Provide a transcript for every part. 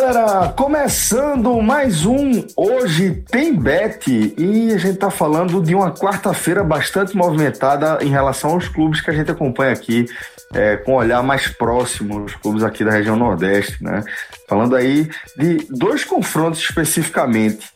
Galera! Começando mais um Hoje Tem Bet e a gente tá falando de uma quarta-feira bastante movimentada em relação aos clubes que a gente acompanha aqui é, com um olhar mais próximo, os clubes aqui da região Nordeste, né? Falando aí de dois confrontos especificamente.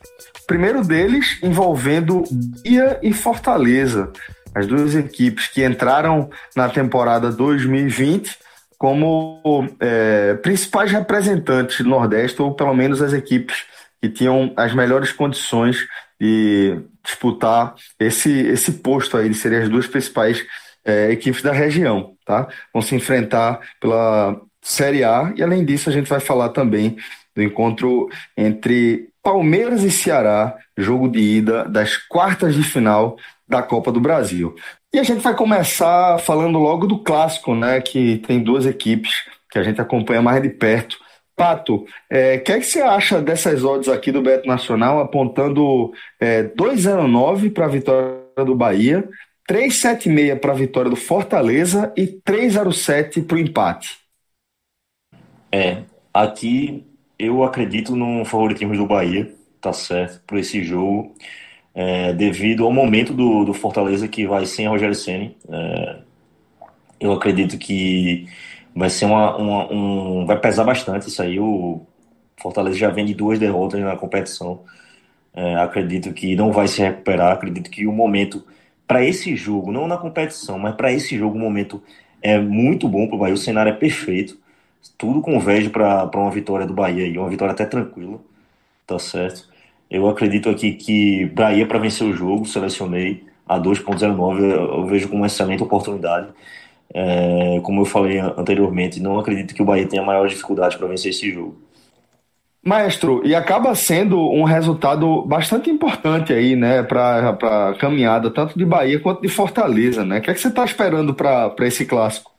O primeiro deles envolvendo Bahia e Fortaleza, as duas equipes que entraram na temporada 2020 como é, principais representantes do Nordeste, ou pelo menos as equipes que tinham as melhores condições de disputar esse, esse posto aí, serem as duas principais é, equipes da região, tá? Vão se enfrentar pela Série A e além disso a gente vai falar também do encontro entre Palmeiras e Ceará, jogo de ida das quartas de final da Copa do Brasil. E a gente vai começar falando logo do clássico, né? Que tem duas equipes que a gente acompanha mais de perto. Pato, é, o é, que, é que você acha dessas odds aqui do Beto Nacional, apontando é, 2,09 para a vitória do Bahia, 3,76 para a vitória do Fortaleza e 3,07 para o empate? É, aqui eu acredito no favoritismo do Bahia, tá certo, por esse jogo é, devido ao momento do, do, Fortaleza que vai sem Rogério Ceni. É, eu acredito que vai ser uma, uma, um, vai pesar bastante isso aí. O Fortaleza já vem de duas derrotas na competição. É, acredito que não vai se recuperar. Acredito que o momento para esse jogo, não na competição, mas para esse jogo, o momento é muito bom para o Bahia. O cenário é perfeito. Tudo converge para uma vitória do Bahia e uma vitória até tranquila, tá certo? Eu acredito aqui que Bahia para vencer o jogo, selecionei a 2.09, eu vejo como uma excelente oportunidade. É, como eu falei anteriormente, não acredito que o Bahia tenha maior dificuldade para vencer esse jogo. Maestro, e acaba sendo um resultado bastante importante aí, né, para a caminhada, tanto de Bahia quanto de Fortaleza, né? O que, é que você está esperando para esse clássico?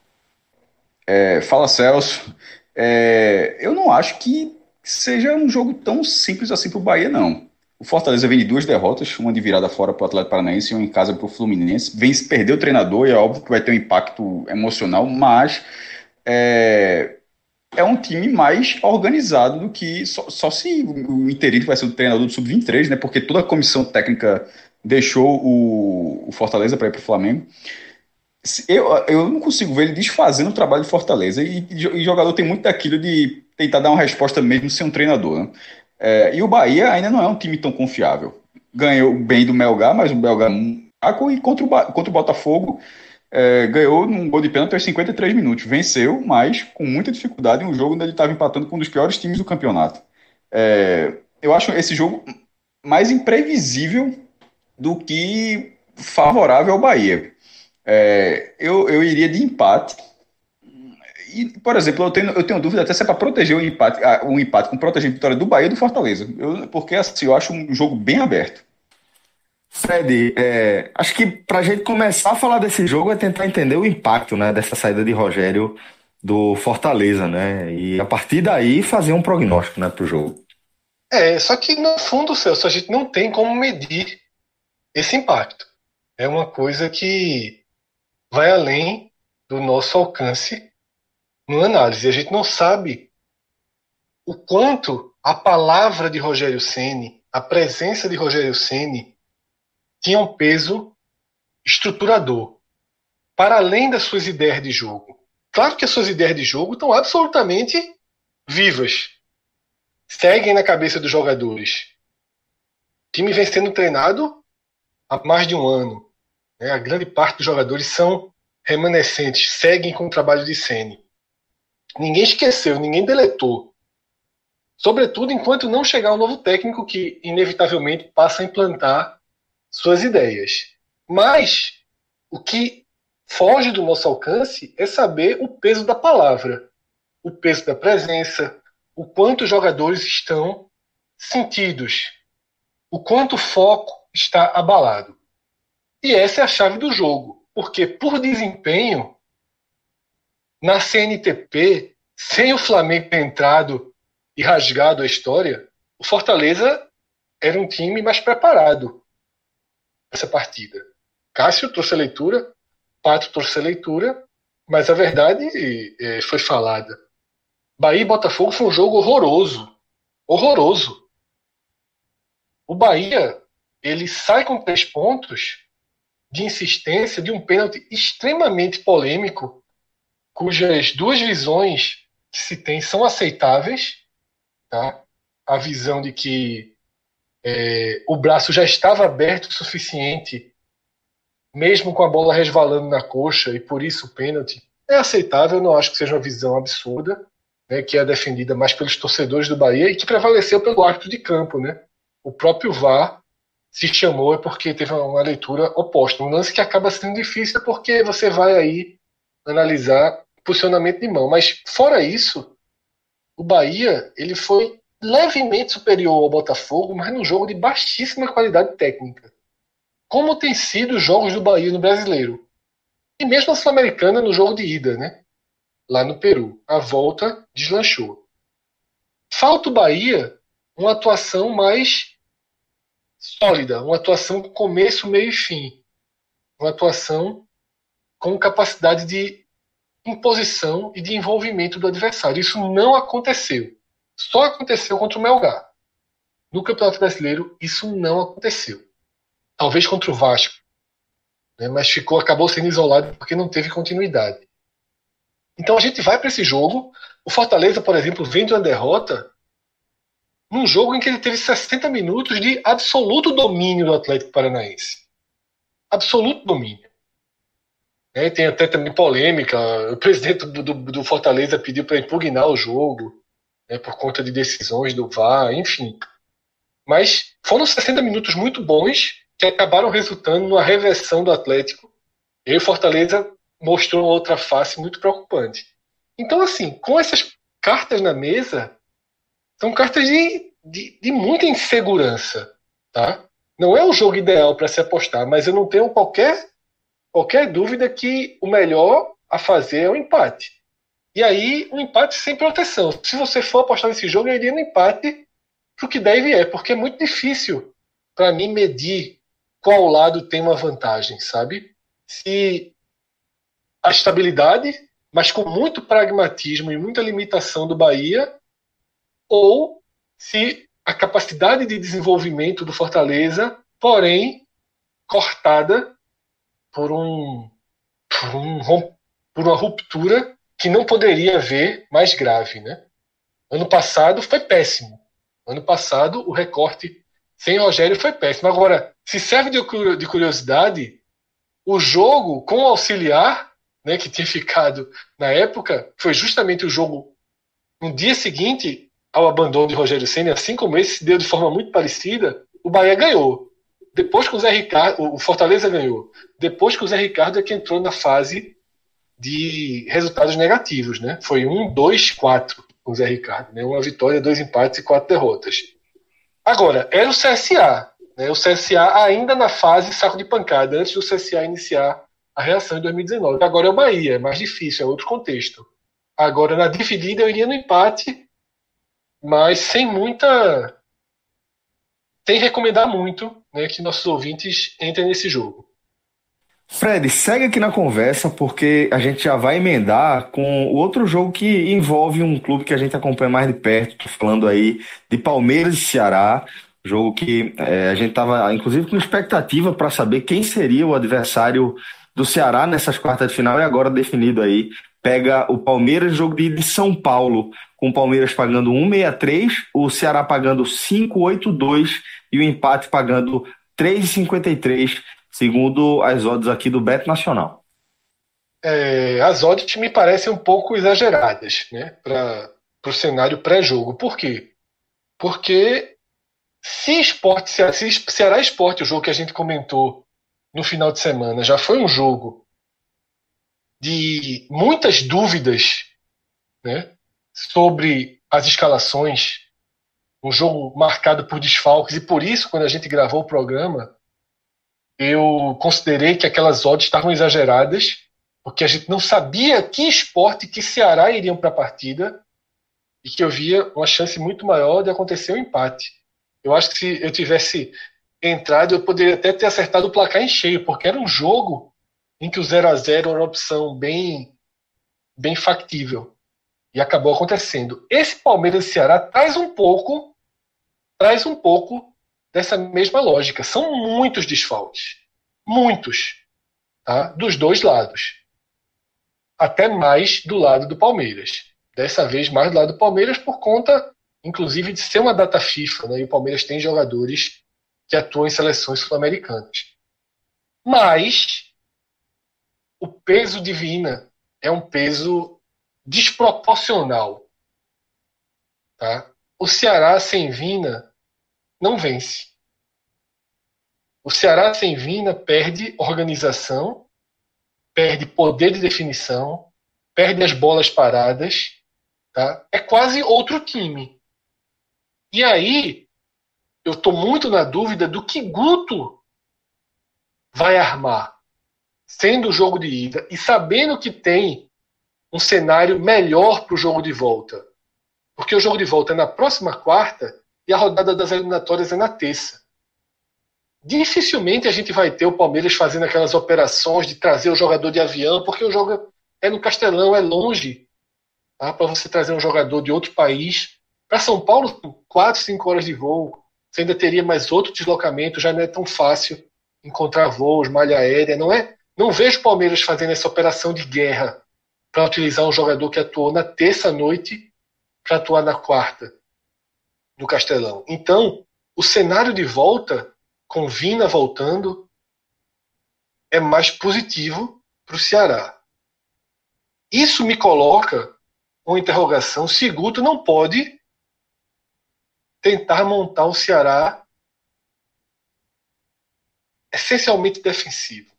É, fala, Celso. É, eu não acho que seja um jogo tão simples assim para o Bahia, não. O Fortaleza vem de duas derrotas, uma de virada fora para o Atlético Paranaense e uma em casa para o Fluminense. Vem se perder o treinador e é óbvio que vai ter um impacto emocional, mas é, é um time mais organizado do que só, só se o interino vai ser o treinador do Sub-23, né? Porque toda a comissão técnica deixou o, o Fortaleza para ir para o Flamengo. Eu, eu não consigo ver ele desfazendo o trabalho de Fortaleza. E, e jogador tem muito daquilo de tentar dar uma resposta mesmo sem um treinador. Né? É, e o Bahia ainda não é um time tão confiável. Ganhou bem do Melgar, mas o Melgar é fraco e contra o, contra o Botafogo é, ganhou num gol de pênalti aos 53 minutos. Venceu, mas com muita dificuldade em um jogo onde ele estava empatando com um dos piores times do campeonato. É, eu acho esse jogo mais imprevisível do que favorável ao Bahia. É, eu, eu iria de empate e, por exemplo, eu tenho, eu tenho dúvida até se é para proteger o empate, o empate com proteger a vitória do Bahia e do Fortaleza. Eu, porque assim, eu acho um jogo bem aberto. Fred, é, acho que para a gente começar a falar desse jogo é tentar entender o impacto né, dessa saída de Rogério do Fortaleza, né? E a partir daí fazer um prognóstico né, para o jogo. É, só que no fundo, Celso, a gente não tem como medir esse impacto. É uma coisa que vai além do nosso alcance numa análise. A gente não sabe o quanto a palavra de Rogério Ceni, a presença de Rogério Ceni, tinha um peso estruturador para além das suas ideias de jogo. Claro que as suas ideias de jogo estão absolutamente vivas, seguem na cabeça dos jogadores. O time vem sendo treinado há mais de um ano. Né? A grande parte dos jogadores são remanescentes, seguem com o trabalho de Ceni. ninguém esqueceu, ninguém deletou. Sobretudo enquanto não chegar um novo técnico que, inevitavelmente, passa a implantar suas ideias. Mas o que foge do nosso alcance é saber o peso da palavra, o peso da presença, o quanto os jogadores estão sentidos, o quanto o foco está abalado. E essa é a chave do jogo, porque por desempenho, na CNTP, sem o Flamengo ter entrado e rasgado a história, o Fortaleza era um time mais preparado essa partida. Cássio trouxe a leitura, Pato trouxe a leitura, mas a verdade é, foi falada. Bahia e Botafogo foi um jogo horroroso. Horroroso. O Bahia ele sai com três pontos de insistência de um pênalti extremamente polêmico, cujas duas visões que se tem são aceitáveis. Tá? A visão de que é, o braço já estava aberto o suficiente, mesmo com a bola resvalando na coxa, e por isso o pênalti é aceitável. Não acho que seja uma visão absurda, né, que é defendida mais pelos torcedores do Bahia e que prevaleceu pelo árbitro de campo. Né? O próprio VAR se chamou é porque teve uma leitura oposta. Um lance que acaba sendo difícil porque você vai aí analisar posicionamento de mão. Mas fora isso, o Bahia ele foi levemente superior ao Botafogo, mas num jogo de baixíssima qualidade técnica. Como tem sido os jogos do Bahia no Brasileiro. E mesmo a Sul-Americana no jogo de ida, né? Lá no Peru. A volta deslanchou. Falta o Bahia uma atuação mais sólida, uma atuação com começo, meio e fim. Uma atuação com capacidade de imposição e de envolvimento do adversário. Isso não aconteceu. Só aconteceu contra o Melgar. No Campeonato Brasileiro, isso não aconteceu. Talvez contra o Vasco. Né, mas ficou, acabou sendo isolado porque não teve continuidade. Então a gente vai para esse jogo. O Fortaleza, por exemplo, vem de uma derrota num jogo em que ele teve 60 minutos de absoluto domínio do Atlético Paranaense. Absoluto domínio. É, tem até também polêmica. O presidente do, do, do Fortaleza pediu para impugnar o jogo né, por conta de decisões do VAR, enfim. Mas foram 60 minutos muito bons que acabaram resultando numa reversão do Atlético. E o Fortaleza mostrou outra face muito preocupante. Então, assim, com essas cartas na mesa, são cartas de, de, de muita insegurança. Tá? Não é o jogo ideal para se apostar, mas eu não tenho qualquer, qualquer dúvida que o melhor a fazer é o empate. E aí, um empate sem proteção. Se você for apostar nesse jogo, eu iria no empate pro que deve é, porque é muito difícil para mim medir qual lado tem uma vantagem, sabe? Se a estabilidade, mas com muito pragmatismo e muita limitação do Bahia, ou se a capacidade de desenvolvimento do Fortaleza, porém cortada por um por, um, por uma ruptura que não poderia haver mais grave, né? Ano passado foi péssimo. Ano passado o recorte sem Rogério foi péssimo. Agora, se serve de curiosidade, o jogo com o auxiliar, né, que tinha ficado na época, foi justamente o jogo no dia seguinte ao abandono de Rogério Senna, assim como esse se deu de forma muito parecida, o Bahia ganhou. Depois que o Zé Ricardo, o Fortaleza ganhou. Depois que o Zé Ricardo é que entrou na fase de resultados negativos, né? Foi um, dois, quatro com o Zé Ricardo, né? Uma vitória, dois empates e quatro derrotas. Agora, era o CSA, né? O CSA ainda na fase saco de pancada, antes do CSA iniciar a reação em 2019. Agora é o Bahia, é mais difícil, é outro contexto. Agora, na dividida, eu iria no empate, mas sem muita. sem recomendar muito né, que nossos ouvintes entrem nesse jogo. Fred, segue aqui na conversa, porque a gente já vai emendar com o outro jogo que envolve um clube que a gente acompanha mais de perto. Tô falando aí de Palmeiras e Ceará. Jogo que é, a gente estava, inclusive, com expectativa para saber quem seria o adversário do Ceará nessas quartas de final e agora definido aí. Pega o Palmeiras, jogo de São Paulo, com o Palmeiras pagando 1,63, o Ceará pagando 5,82 e o empate pagando 3,53 segundo as odds aqui do Bet Nacional. é, as odds me parecem um pouco exageradas né, para o cenário pré-jogo. Por quê? Porque se esporte, se Ceará Esporte, o jogo que a gente comentou no final de semana, já foi um jogo de muitas dúvidas né, sobre as escalações, um jogo marcado por desfalques, e por isso, quando a gente gravou o programa, eu considerei que aquelas odds estavam exageradas, porque a gente não sabia que esporte, que Ceará iriam para a partida, e que eu via uma chance muito maior de acontecer o um empate. Eu acho que se eu tivesse entrado, eu poderia até ter acertado o placar em cheio, porque era um jogo em que o 0 a 0 era uma opção bem, bem factível. E acabou acontecendo. Esse Palmeiras e Ceará traz um pouco, traz um pouco dessa mesma lógica. São muitos desfalques. Muitos. Tá? Dos dois lados. Até mais do lado do Palmeiras. Dessa vez mais do lado do Palmeiras por conta, inclusive, de ser uma data FIFA. Né? E o Palmeiras tem jogadores que atuam em seleções sul-americanas. Mas o peso de Vina é um peso desproporcional. Tá? O Ceará sem Vina não vence. O Ceará sem Vina perde organização, perde poder de definição, perde as bolas paradas. Tá? É quase outro time. E aí, eu estou muito na dúvida do que Guto vai armar sendo o jogo de ida e sabendo que tem um cenário melhor para o jogo de volta. Porque o jogo de volta é na próxima quarta e a rodada das eliminatórias é na terça. Dificilmente a gente vai ter o Palmeiras fazendo aquelas operações de trazer o jogador de avião, porque o jogo é no Castelão, é longe tá? para você trazer um jogador de outro país. Para São Paulo, 4, 5 horas de voo. Você ainda teria mais outro deslocamento, já não é tão fácil encontrar voos, malha aérea. Não é não vejo o Palmeiras fazendo essa operação de guerra para utilizar um jogador que atuou na terça-noite para atuar na quarta no Castelão. Então, o cenário de volta, com Vina voltando, é mais positivo para o Ceará. Isso me coloca uma interrogação se Guto não pode tentar montar um Ceará essencialmente defensivo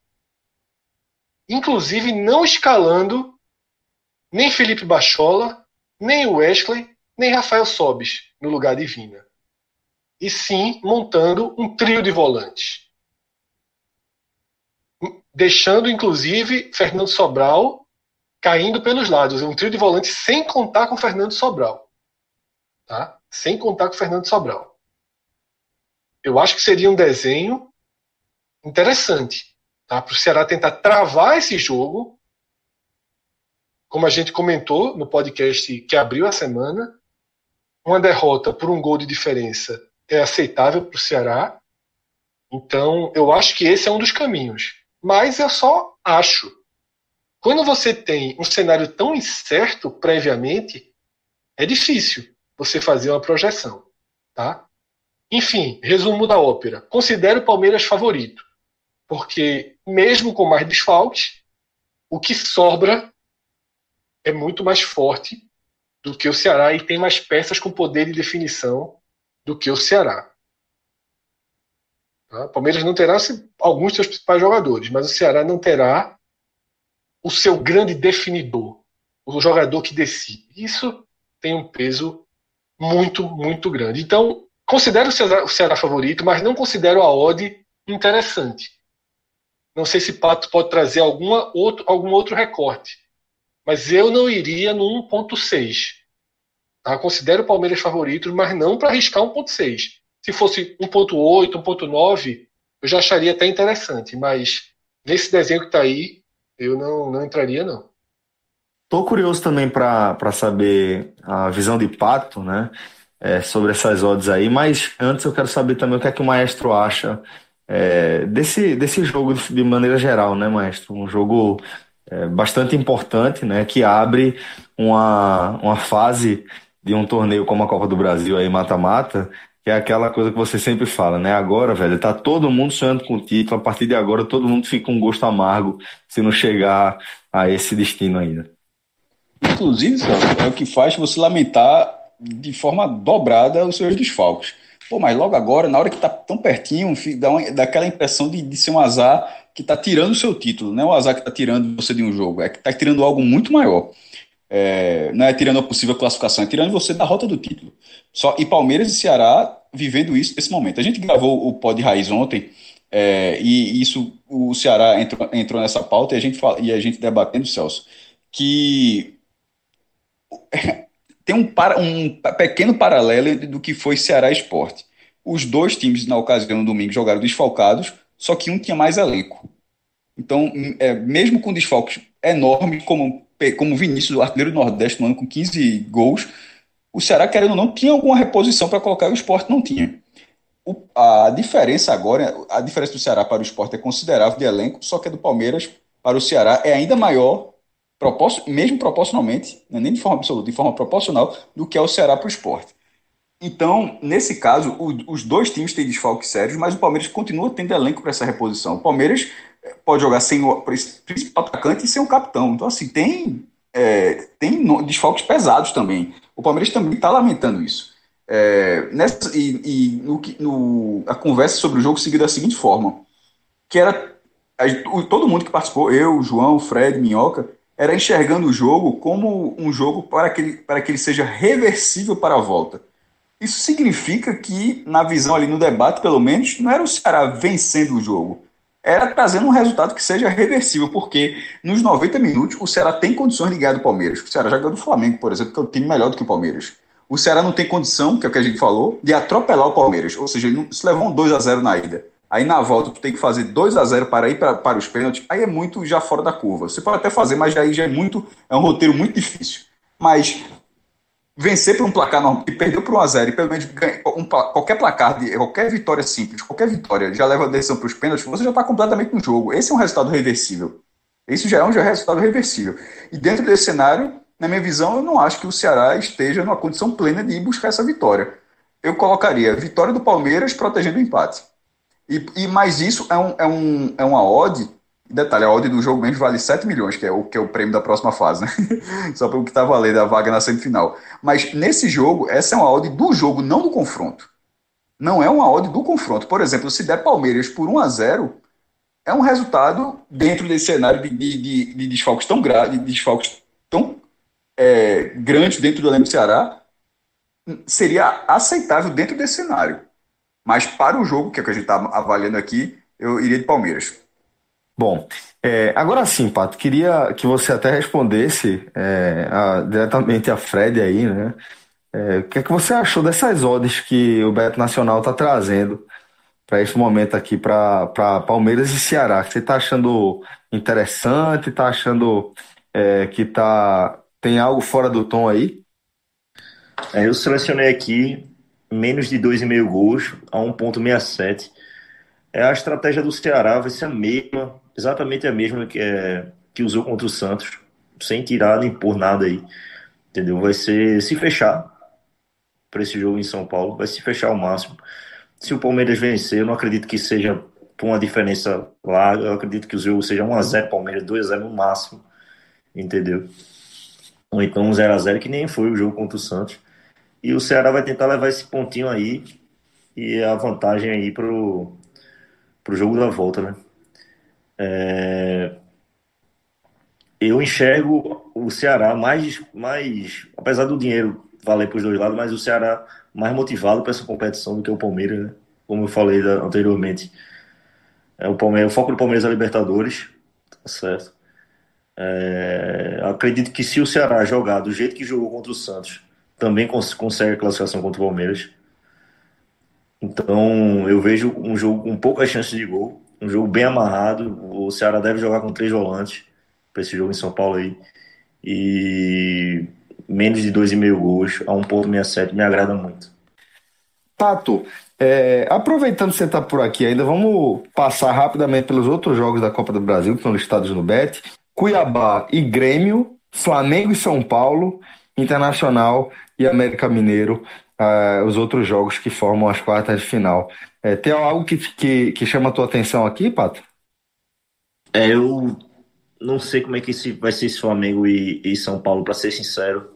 inclusive não escalando nem Felipe Bachola, nem Wesley, nem Rafael Sobis no lugar de Vina. E sim montando um trio de volantes. Deixando, inclusive, Fernando Sobral caindo pelos lados. Um trio de volantes sem contar com Fernando Sobral. Tá? Sem contar com Fernando Sobral. Eu acho que seria um desenho interessante tá? para o Ceará tentar travar esse jogo. Como a gente comentou no podcast que abriu a semana, uma derrota por um gol de diferença é aceitável para o Ceará. Então, eu acho que esse é um dos caminhos. Mas eu só acho. Quando você tem um cenário tão incerto previamente, é difícil você fazer uma projeção. Tá? Enfim, resumo da ópera. Considero o Palmeiras favorito porque mesmo com mais desfalques, o que sobra é muito mais forte do que o Ceará e tem mais peças com poder de definição do que o Ceará. Tá? O Palmeiras não terá alguns dos seus principais jogadores, mas o Ceará não terá o seu grande definidor, o jogador que decide. Isso tem um peso muito, muito grande. Então, considero o Ceará, o Ceará favorito, mas não considero a odd interessante. Não sei se Pato pode trazer alguma outro, algum outro recorte. Mas eu não iria no 1.6. Tá? Considero o Palmeiras favorito, mas não para arriscar 1.6. Se fosse 1.8, 1.9, eu já acharia até interessante. Mas nesse desenho que está aí, eu não, não entraria, não. Tô curioso também para saber a visão de Pato, né? É, sobre essas odds aí, mas antes eu quero saber também o que é que o maestro acha é, desse, desse jogo de maneira geral, né, maestro? Um jogo é, bastante importante, né, que abre uma, uma fase de um torneio como a Copa do Brasil aí mata-mata, que é aquela coisa que você sempre fala, né? Agora, velho, tá todo mundo sonhando com o título, a partir de agora todo mundo fica com um gosto amargo se não chegar a esse destino ainda. Inclusive, é o que faz você lamentar de forma dobrada os seus desfalques. Pô, mas logo agora, na hora que tá tão pertinho, dá, uma, dá aquela impressão de, de ser um azar que tá tirando o seu título. Não é um azar que tá tirando você de um jogo, é que tá tirando algo muito maior. É, não é tirando a possível classificação, é tirando você da rota do título. Só, e Palmeiras e Ceará vivendo isso nesse momento. A gente gravou o Pod Raiz ontem, é, e isso o Ceará entrou, entrou nessa pauta e a gente, fala, e a gente debatendo, Celso, que tem um, um pequeno paralelo do que foi Ceará Esporte. Os dois times, na ocasião, no domingo, jogaram desfalcados, só que um tinha mais elenco. Então, é, mesmo com desfalques enormes, como, como Vinícius, o artilheiro do Nordeste, no ano com 15 gols, o Ceará, querendo ou não, tinha alguma reposição para colocar, o esporte não tinha. O, a diferença agora, a diferença do Ceará para o esporte é considerável de elenco, só que a do Palmeiras para o Ceará é ainda maior mesmo proporcionalmente, é nem de forma absoluta, de forma proporcional, do que é o Ceará para o esporte. Então, nesse caso, o, os dois times têm desfalques sérios, mas o Palmeiras continua tendo elenco para essa reposição. O Palmeiras eh, pode jogar sem o principal atacante e sem o capitão. Então, assim, tem, é, tem desfalques pesados também. O Palmeiras também está lamentando isso. É, nessa, e, e no, no, a conversa sobre o jogo seguiu da seguinte forma: que era todo mundo que participou, eu, João, Fred, Minhoca, era enxergando o jogo como um jogo para que, ele, para que ele seja reversível para a volta. Isso significa que, na visão ali no debate, pelo menos, não era o Ceará vencendo o jogo, era trazendo um resultado que seja reversível, porque nos 90 minutos o Ceará tem condições de ganhar do Palmeiras. O Ceará já ganhou do Flamengo, por exemplo, que é um time melhor do que o Palmeiras. O Ceará não tem condição, que é o que a gente falou, de atropelar o Palmeiras. Ou seja, ele se levou um 2 a 0 na ida. Aí na volta tu tem que fazer 2 a 0 para ir pra, para os pênaltis, aí é muito já fora da curva. Você pode até fazer, mas aí já é muito, é um roteiro muito difícil. Mas vencer por um placar normal, e perdeu por 1 a 0 e pelo menos ganha, um, qualquer placar, de, qualquer vitória simples, qualquer vitória já leva a decisão para os pênaltis, você já está completamente no jogo. Esse é um resultado reversível. Isso já é um é resultado reversível. E dentro desse cenário, na minha visão, eu não acho que o Ceará esteja numa condição plena de ir buscar essa vitória. Eu colocaria vitória do Palmeiras protegendo o empate. E, e mais isso é, um, é, um, é uma odd. Detalhe, a odd do jogo mesmo vale 7 milhões, que é o, que é o prêmio da próxima fase, né? Só para o que está valendo a vaga na semifinal. Mas nesse jogo, essa é uma odd do jogo, não do confronto. Não é uma odd do confronto. Por exemplo, se der Palmeiras por 1 a 0 é um resultado dentro desse cenário de, de, de, de desfalques tão graves, de desfalques tão é, grandes dentro do elenco do Ceará, seria aceitável dentro desse cenário. Mas para o jogo, que é o que a gente está avaliando aqui, eu iria de Palmeiras. Bom, é, agora sim, Pato, queria que você até respondesse é, a, diretamente a Fred aí, né? É, o que é que você achou dessas odds que o Beto Nacional está trazendo para esse momento aqui para Palmeiras e Ceará? Você está achando interessante? Está achando é, que tá, tem algo fora do tom aí? É, eu selecionei aqui menos de 2,5 gols a 1,67. É a estratégia do Ceará, vai ser a mesma, exatamente a mesma que, é, que usou contra o Santos, sem tirar nem por nada aí. Entendeu? Vai ser se fechar para esse jogo em São Paulo, vai se fechar ao máximo. Se o Palmeiras vencer, eu não acredito que seja por uma diferença larga, eu acredito que o jogo seja 1x0 Palmeiras, 2x0 no máximo, entendeu? Ou então 0x0, que nem foi o jogo contra o Santos. E o Ceará vai tentar levar esse pontinho aí e a vantagem aí pro, pro jogo da volta, né? É... Eu enxergo o Ceará mais, mais, apesar do dinheiro valer para os dois lados, mas o Ceará mais motivado para essa competição do que o Palmeiras, né? Como eu falei anteriormente. É o, Palmeiras, o foco do Palmeiras é a Libertadores, tá certo? É... acredito que se o Ceará jogar do jeito que jogou contra o Santos, também cons consegue classificação contra o Palmeiras. Então eu vejo um jogo com poucas chances de gol, um jogo bem amarrado. O Ceará deve jogar com três volantes para esse jogo em São Paulo aí. E menos de 2,5 gols a 1,67 me agrada muito. Pato, é, aproveitando que você está por aqui ainda, vamos passar rapidamente pelos outros jogos da Copa do Brasil que estão listados no BET. Cuiabá e Grêmio, Flamengo e São Paulo, Internacional e América Mineiro, uh, os outros jogos que formam as quartas de final. É, tem algo que, que, que chama a tua atenção aqui, Pato? É, eu não sei como é que esse, vai ser esse Flamengo e, e São Paulo, para ser sincero.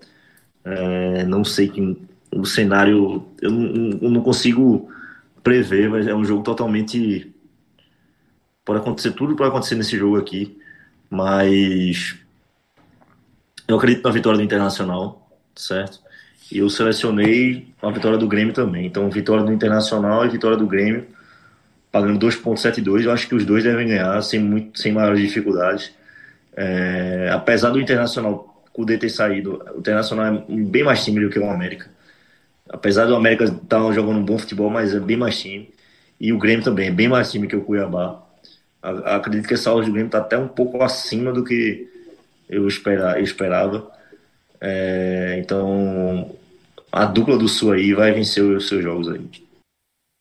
É, não sei que o cenário. Eu não, eu não consigo prever, mas é um jogo totalmente. Pode acontecer tudo, pode acontecer nesse jogo aqui, mas eu acredito na vitória do Internacional, certo? E eu selecionei a vitória do Grêmio também. Então, vitória do Internacional e vitória do Grêmio, pagando 2,72. Eu acho que os dois devem ganhar sem, muito, sem maiores dificuldades. É, apesar do Internacional, D ter saído, o Internacional é bem mais time do que o América. Apesar do América estar tá jogando um bom futebol, mas é bem mais time. E o Grêmio também é bem mais time que o Cuiabá. Acredito que essa aula do Grêmio está até um pouco acima do que eu, espera, eu esperava. É, então, a dupla do Sul aí vai vencer os seus jogos aí.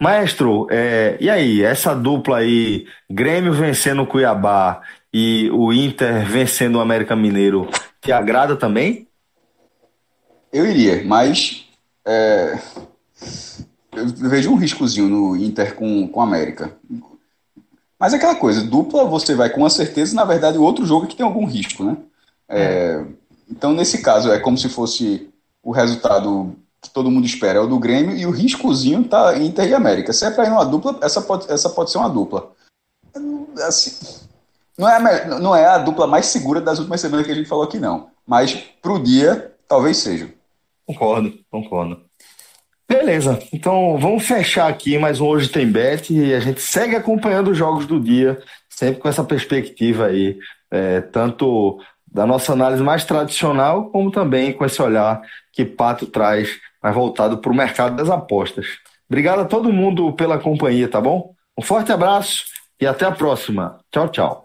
Maestro, é, e aí, essa dupla aí, Grêmio vencendo o Cuiabá e o Inter vencendo o América Mineiro, te agrada também? Eu iria, mas é, eu vejo um riscozinho no Inter com o América. Mas é aquela coisa, dupla você vai com uma certeza, na verdade o outro jogo é que tem algum risco, né? É, então nesse caso é como se fosse o resultado que todo mundo espera é o do Grêmio e o riscozinho tá Inter e América. Se é para ir numa dupla, essa pode, essa pode ser uma dupla. Assim, não, é a, não é a dupla mais segura das últimas semanas que a gente falou aqui, não. Mas pro dia, talvez seja. Concordo, concordo. Beleza, então vamos fechar aqui mais um Hoje Tem Bet e a gente segue acompanhando os jogos do dia, sempre com essa perspectiva aí, é, tanto da nossa análise mais tradicional, como também com esse olhar que Pato traz, mais voltado para o mercado das apostas. Obrigado a todo mundo pela companhia, tá bom? Um forte abraço e até a próxima. Tchau, tchau.